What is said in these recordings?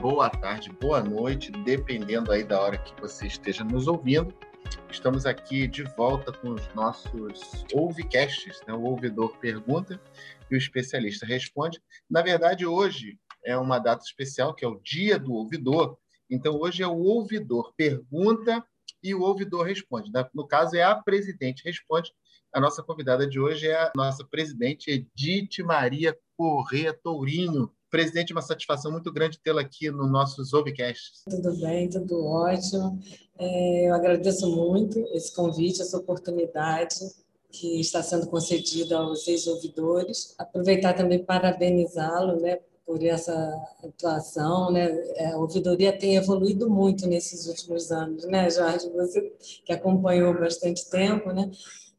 boa tarde, boa noite, dependendo aí da hora que você esteja nos ouvindo. Estamos aqui de volta com os nossos ouvicasts, né? o ouvidor pergunta e o especialista responde. Na verdade, hoje é uma data especial, que é o Dia do Ouvidor. Então, hoje é o ouvidor pergunta e o ouvidor responde. No caso, é a presidente responde. A nossa convidada de hoje é a nossa presidente Edith Maria Corrêa Tourinho. Presidente, uma satisfação muito grande tê-la aqui no nosso Zovcast. Tudo bem, tudo ótimo. É, eu agradeço muito esse convite, essa oportunidade que está sendo concedida aos ex-ouvidores. Aproveitar também parabenizá-lo né, por essa atuação. Né? É, a ouvidoria tem evoluído muito nesses últimos anos, né, Jorge? Você que acompanhou bastante tempo, né?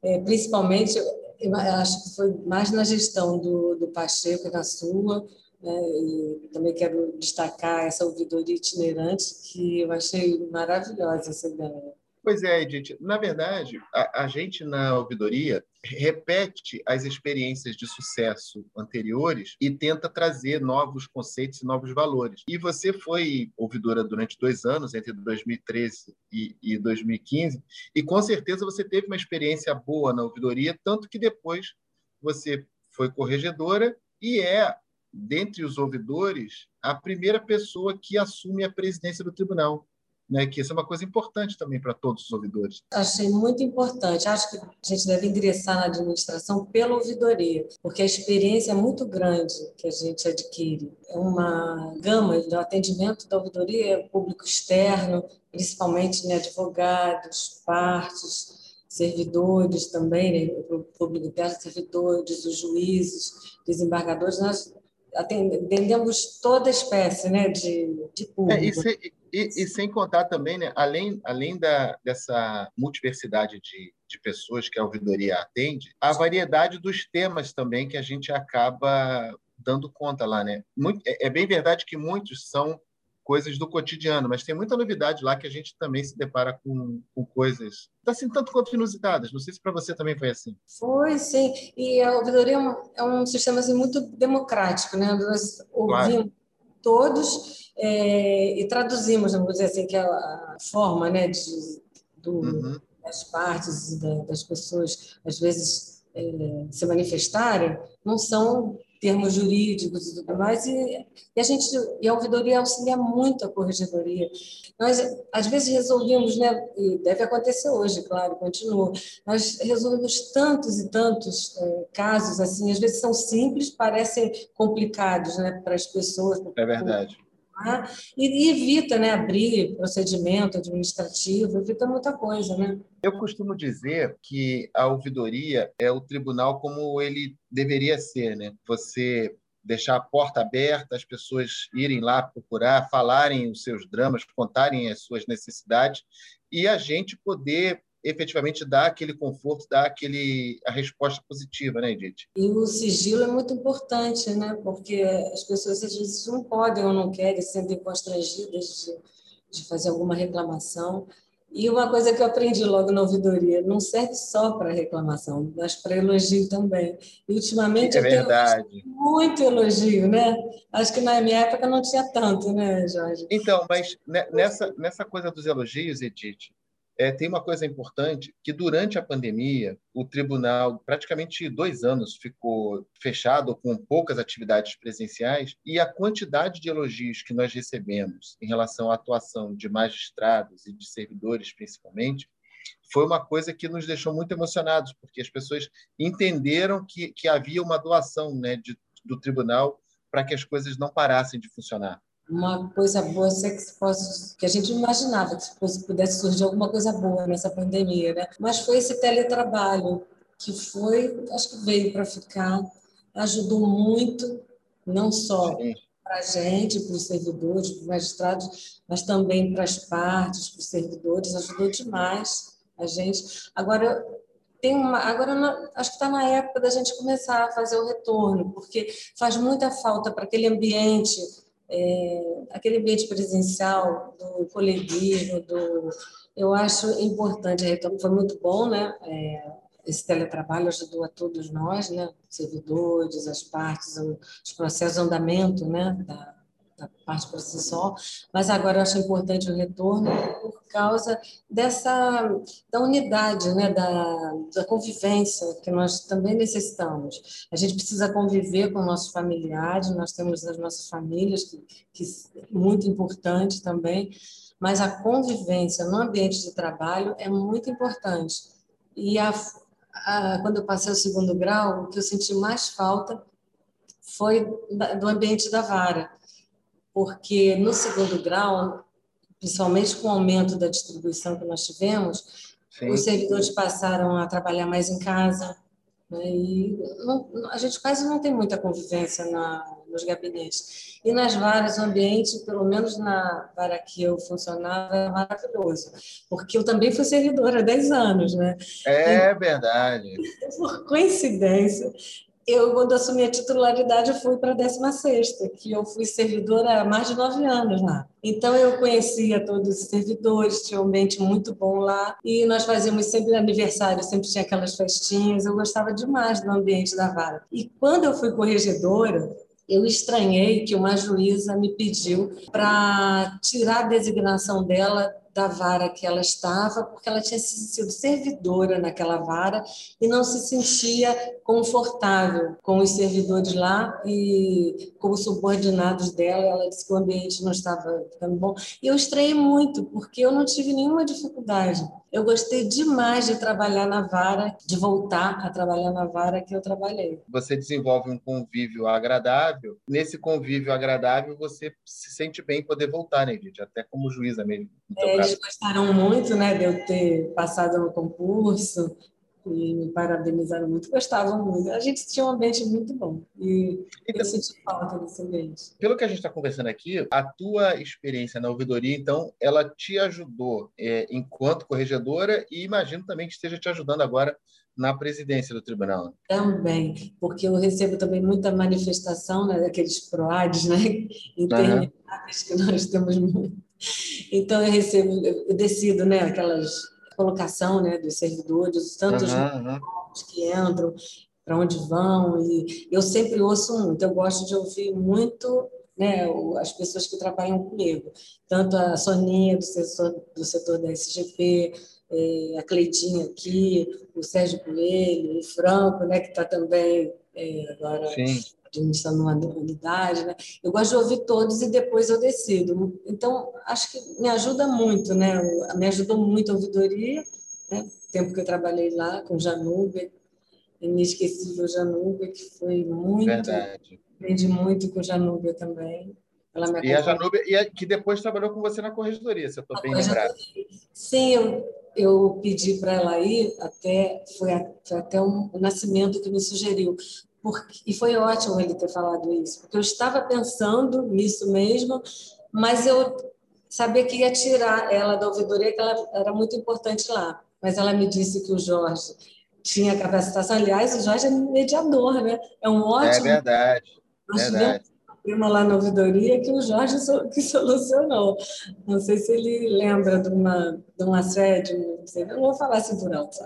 É, principalmente, eu acho que foi mais na gestão do, do Pacheco e na sua, né? E também quero destacar essa ouvidoria itinerante, que eu achei maravilhosa essa ideia. Pois é, Edith. Na verdade, a, a, gente na ouvidoria repete as experiências de sucesso anteriores e tenta trazer novos conceitos e novos valores. E você foi ouvidora durante dois anos, entre 2013 e, e 2015, e com certeza você teve uma experiência boa na ouvidoria, tanto que depois você foi corregedora e é dentre os ouvidores, a primeira pessoa que assume a presidência do tribunal. Né, que isso é uma coisa importante também para todos os ouvidores. Achei muito importante. Acho que a gente deve ingressar na administração pela ouvidoria, porque a experiência é muito grande que a gente adquire. É uma gama de atendimento da ouvidoria público externo, principalmente né, advogados, partes, servidores também, né, público interno, servidores, os juízes, desembargadores. Nós atendemos toda espécie né, de, de público. É, e, se, e, e, sem contar também, né, além, além da, dessa multiversidade de, de pessoas que a ouvidoria atende, a variedade dos temas também que a gente acaba dando conta lá. Né? Muito, é, é bem verdade que muitos são coisas do cotidiano, mas tem muita novidade lá que a gente também se depara com, com coisas assim tanto quanto inusitadas. Não sei se para você também foi assim. Foi, sim. E a ouvidoria é um, é um sistema assim, muito democrático, né? Nós ouvimos claro. todos é, e traduzimos, vamos dizer assim, que a, a forma, né, de, do, uhum. das partes das pessoas às vezes é, se manifestarem não são termos jurídicos e tudo mais, e, e, a gente e a ouvidoria auxilia muito a corregedoria. Nós, às vezes, resolvemos, né, e deve acontecer hoje, claro, continua, nós resolvemos tantos e tantos é, casos, assim, às vezes são simples, parecem complicados né, para as pessoas. É verdade. E, evita né, abrir procedimento administrativo, evita muita coisa. Né? Eu costumo dizer que a ouvidoria é o tribunal como ele deveria ser. Né? Você deixar a porta aberta, as pessoas irem lá procurar, falarem os seus dramas, contarem as suas necessidades e a gente poder efetivamente dá aquele conforto, dá aquele a resposta positiva, né, Edith? E o sigilo é muito importante, né? Porque as pessoas às vezes não podem ou não querem, sentem constrangidas de, de fazer alguma reclamação. E uma coisa que eu aprendi logo na ouvidoria, não serve só para reclamação, mas para elogio também. E ultimamente é verdade. eu tenho muito elogio, né? Acho que na minha época não tinha tanto, né, Jorge? Então, mas nessa, nessa coisa dos elogios, Edith, é, tem uma coisa importante que durante a pandemia o tribunal praticamente dois anos ficou fechado com poucas atividades presenciais e a quantidade de elogios que nós recebemos em relação à atuação de magistrados e de servidores principalmente foi uma coisa que nos deixou muito emocionados porque as pessoas entenderam que, que havia uma doação né, de, do tribunal para que as coisas não parassem de funcionar uma coisa boa que, possa, que a gente imaginava que pudesse surgir alguma coisa boa nessa pandemia, né? Mas foi esse teletrabalho que foi, acho que veio para ficar, ajudou muito, não só para a gente, para os servidores, para os magistrados, mas também para as partes, para os servidores, ajudou demais a gente. Agora, tem uma, agora acho que está na época da gente começar a fazer o retorno, porque faz muita falta para aquele ambiente é, aquele ambiente presencial do coleguismo, do, eu acho importante, foi muito bom, né? É, esse teletrabalho ajudou a todos nós, né? Servidores, as partes, os processos de andamento, né? Da, da parte processual, mas agora eu acho importante o retorno por causa dessa da unidade, né, da, da convivência que nós também necessitamos. A gente precisa conviver com nossos familiares, nós temos as nossas famílias, que, que é muito importante também, mas a convivência no ambiente de trabalho é muito importante. E a, a, quando eu passei o segundo grau, o que eu senti mais falta foi do ambiente da vara porque no segundo grau, principalmente com o aumento da distribuição que nós tivemos, Sim. os servidores passaram a trabalhar mais em casa, né? e não, a gente quase não tem muita convivência na, nos gabinetes. E nas varas, o ambiente, pelo menos na vara que eu funcionava, era maravilhoso, porque eu também fui servidora há 10 anos. Né? É e, verdade. Por coincidência, eu, quando assumi a titularidade, eu fui para a 16, que eu fui servidora há mais de nove anos lá. Então, eu conhecia todos os servidores, tinha um ambiente muito bom lá, e nós fazíamos sempre aniversário, sempre tinha aquelas festinhas, eu gostava demais do ambiente da vara. E quando eu fui corregedora, eu estranhei que uma juíza me pediu para tirar a designação dela da vara que ela estava, porque ela tinha sido servidora naquela vara e não se sentia confortável com os servidores lá e como subordinados dela, ela disse que o ambiente não estava ficando bom. E eu estranhei muito, porque eu não tive nenhuma dificuldade. Eu gostei demais de trabalhar na vara, de voltar a trabalhar na vara que eu trabalhei. Você desenvolve um convívio agradável. Nesse convívio agradável, você se sente bem poder voltar, né, Edith? Até como juíza mesmo. É, eles gostaram muito, né, de eu ter passado no concurso e me parabenizaram muito, gostavam muito. A gente tinha um ambiente muito bom e então, eu senti falta desse ambiente. Pelo que a gente está conversando aqui, a tua experiência na ouvidoria, então, ela te ajudou é, enquanto corregedora e imagino também que esteja te ajudando agora na presidência do tribunal. Também, porque eu recebo também muita manifestação né, daqueles PROADs, né, intermináveis uhum. que nós temos muito. Então eu recebo, eu decido, né, aquelas colocação né, dos servidores, tantos uhum, uhum. que entram, para onde vão, e eu sempre ouço muito, eu gosto de ouvir muito né, as pessoas que trabalham comigo, tanto a Soninha do setor, do setor da SGP, é, a Cleitinha aqui, o Sérgio Coelho, o Franco, né, que está também é, agora Sim administrando uma unidade, né? Eu gosto de ouvir todos e depois eu decido. Então, acho que me ajuda muito, né? Me ajudou muito a ouvidoria, né? O tempo que eu trabalhei lá com Janube, inesquecível Janube, que foi muito... Verdade. Aprendi muito com Janube também. e a Janube, e a, que depois trabalhou com você na corregedoria, se eu estou bem lembrado. Sim, eu, eu pedi para ela ir, até, foi, até o nascimento que me sugeriu, porque, e foi ótimo ele ter falado isso, porque eu estava pensando nisso mesmo, mas eu sabia que ia tirar ela da ouvidoria, que ela era muito importante lá. Mas ela me disse que o Jorge tinha capacitação. Aliás, o Jorge é mediador, né? É um ótimo. É verdade. Nós verdade. tivemos um lá na ouvidoria que o Jorge que solucionou. Não sei se ele lembra de uma, de um assédio, não sei, não vou falar assim por alto.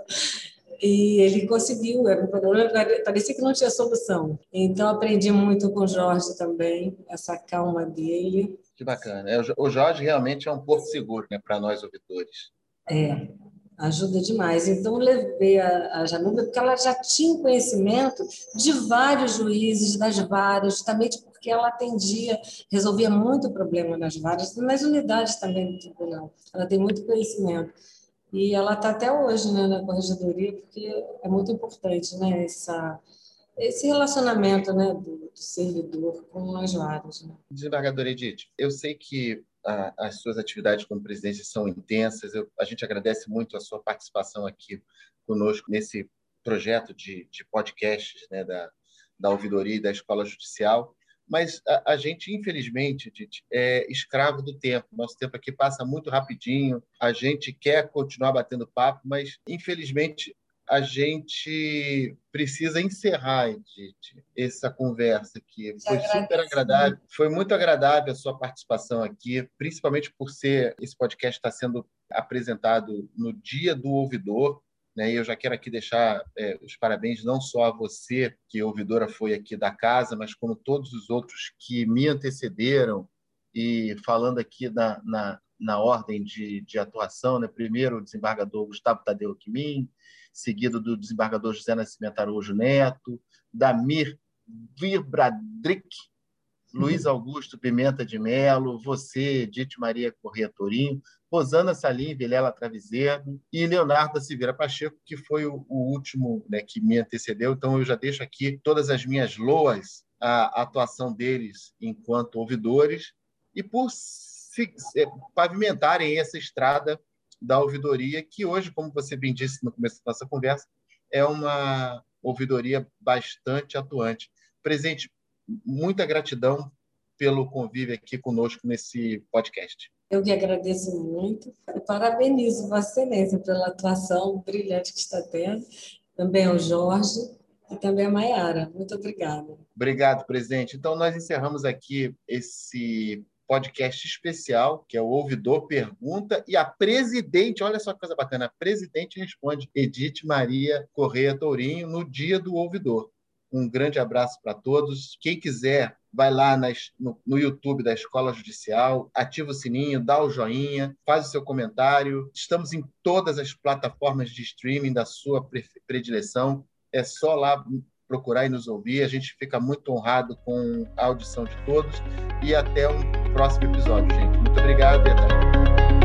E ele conseguiu, era um problema, parecia que não tinha solução. Então, aprendi muito com o Jorge também, essa calma dele. Que bacana. É, o Jorge realmente é um porto seguro né, para nós ouvidores. É, ajuda demais. Então, levei a, a porque ela já tinha conhecimento de vários juízes, das varas, justamente porque ela atendia, resolvia muito problema nas varas, nas unidades também do tribunal. Ela tem muito conhecimento. E ela está até hoje né, na corregedoria, porque é muito importante né, essa, esse relacionamento né, do, do servidor com as varas. Né? Desembargadora Edith, eu sei que a, as suas atividades como presidente são intensas, eu, a gente agradece muito a sua participação aqui conosco nesse projeto de, de podcasts né, da, da ouvidoria e da escola judicial mas a, a, gente, infelizmente, gente, é escravo do tempo. Nosso tempo aqui passa muito rapidinho, a gente quer continuar batendo papo, mas, infelizmente, a gente precisa encerrar, gente, essa conversa aqui. Foi super agradável, foi muito agradável a sua participação aqui, principalmente por ser esse podcast está sendo apresentado no Dia do Ouvidor, né? E eu já quero aqui deixar é, os parabéns não só a você, que ouvidora foi aqui da casa, mas como todos os outros que me antecederam e falando aqui na, na, na ordem de, de atuação, né? primeiro o desembargador Gustavo Tadeu Quimin, seguido do desembargador José Nascimento Araújo Neto, Damir Virbradrick, Luiz Augusto Pimenta de Melo, você, Dite Maria Corrêa Torinho, Rosana Salim, Vilela Traviseiro e Leonardo Silveira Pacheco, que foi o, o último né, que me antecedeu. Então, eu já deixo aqui todas as minhas loas à atuação deles enquanto ouvidores e por se, é, pavimentarem essa estrada da ouvidoria, que hoje, como você bem disse no começo da nossa conversa, é uma ouvidoria bastante atuante. Presente, muita gratidão pelo convívio aqui conosco nesse podcast. Eu que agradeço muito e parabenizo Vossa Excelência pela atuação brilhante que está tendo, também ao Jorge e também a Maiara. Muito obrigada. Obrigado, presidente. Então, nós encerramos aqui esse podcast especial, que é o Ouvidor Pergunta, e a presidente, olha só que coisa bacana, a presidente responde, Edith Maria Correia Tourinho, no dia do ouvidor. Um grande abraço para todos. Quem quiser, vai lá nas, no, no, YouTube da Escola Judicial, ativa o sininho, dá o joinha, faz o seu comentário. Estamos em todas as plataformas de streaming da sua predileção. É só lá procurar e nos ouvir. A gente fica muito honrado com a audição de todos e até um próximo episódio, gente. Muito obrigado e até.